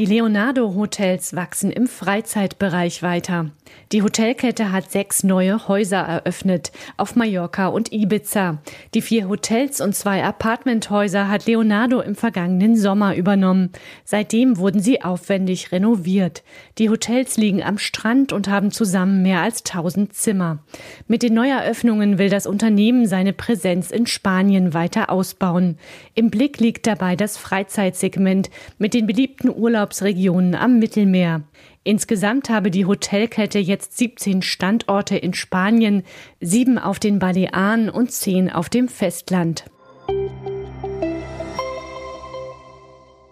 Die Leonardo Hotels wachsen im Freizeitbereich weiter. Die Hotelkette hat sechs neue Häuser eröffnet auf Mallorca und Ibiza. Die vier Hotels und zwei Apartmenthäuser hat Leonardo im vergangenen Sommer übernommen. Seitdem wurden sie aufwendig renoviert. Die Hotels liegen am Strand und haben zusammen mehr als 1000 Zimmer. Mit den Neueröffnungen will das Unternehmen seine Präsenz in Spanien weiter ausbauen. Im Blick liegt dabei das Freizeitsegment mit den beliebten Urlaubsregionen am Mittelmeer. Insgesamt habe die Hotelkette jetzt 17 Standorte in Spanien, sieben auf den Balearen und zehn auf dem Festland.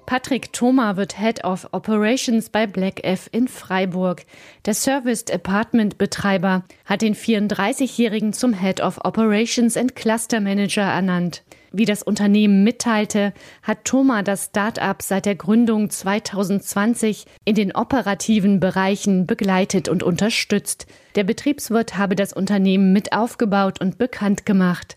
Patrick Thoma wird Head of Operations bei Black F in Freiburg. Der Serviced Apartment Betreiber hat den 34-Jährigen zum Head of Operations and Cluster Manager ernannt. Wie das Unternehmen mitteilte, hat Thoma das Start-up seit der Gründung 2020 in den operativen Bereichen begleitet und unterstützt. Der Betriebswirt habe das Unternehmen mit aufgebaut und bekannt gemacht.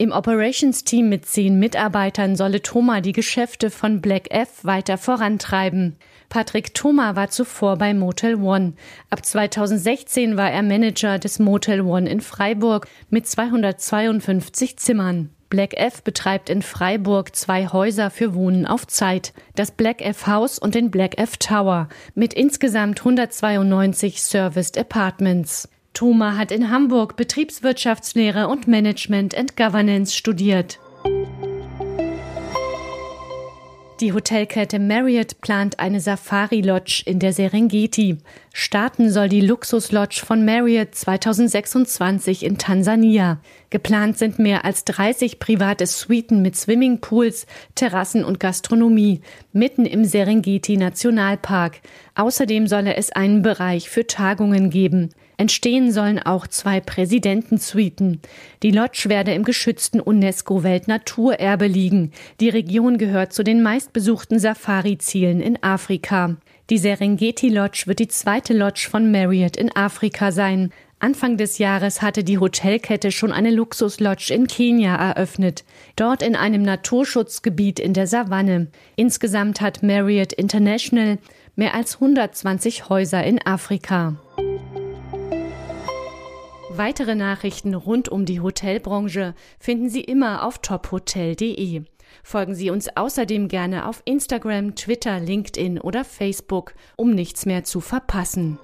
Im Operations-Team mit zehn Mitarbeitern solle Thoma die Geschäfte von Black F weiter vorantreiben. Patrick Thoma war zuvor bei Motel One. Ab 2016 war er Manager des Motel One in Freiburg mit 252 Zimmern. Black F betreibt in Freiburg zwei Häuser für Wohnen auf Zeit, das Black F House und den Black F Tower mit insgesamt 192 Serviced Apartments. Thoma hat in Hamburg Betriebswirtschaftslehre und Management and Governance studiert. Die Hotelkette Marriott plant eine Safari Lodge in der Serengeti. Starten soll die Luxus Lodge von Marriott 2026 in Tansania. Geplant sind mehr als 30 private Suiten mit Swimmingpools, Terrassen und Gastronomie mitten im Serengeti Nationalpark. Außerdem solle es einen Bereich für Tagungen geben. Entstehen sollen auch zwei Präsidentensuiten. Die Lodge werde im geschützten UNESCO-Weltnaturerbe liegen. Die Region gehört zu den meistbesuchten Safari-Zielen in Afrika. Die Serengeti Lodge wird die zweite Lodge von Marriott in Afrika sein. Anfang des Jahres hatte die Hotelkette schon eine Luxuslodge in Kenia eröffnet, dort in einem Naturschutzgebiet in der Savanne. Insgesamt hat Marriott International mehr als 120 Häuser in Afrika. Weitere Nachrichten rund um die Hotelbranche finden Sie immer auf tophotel.de. Folgen Sie uns außerdem gerne auf Instagram, Twitter, LinkedIn oder Facebook, um nichts mehr zu verpassen.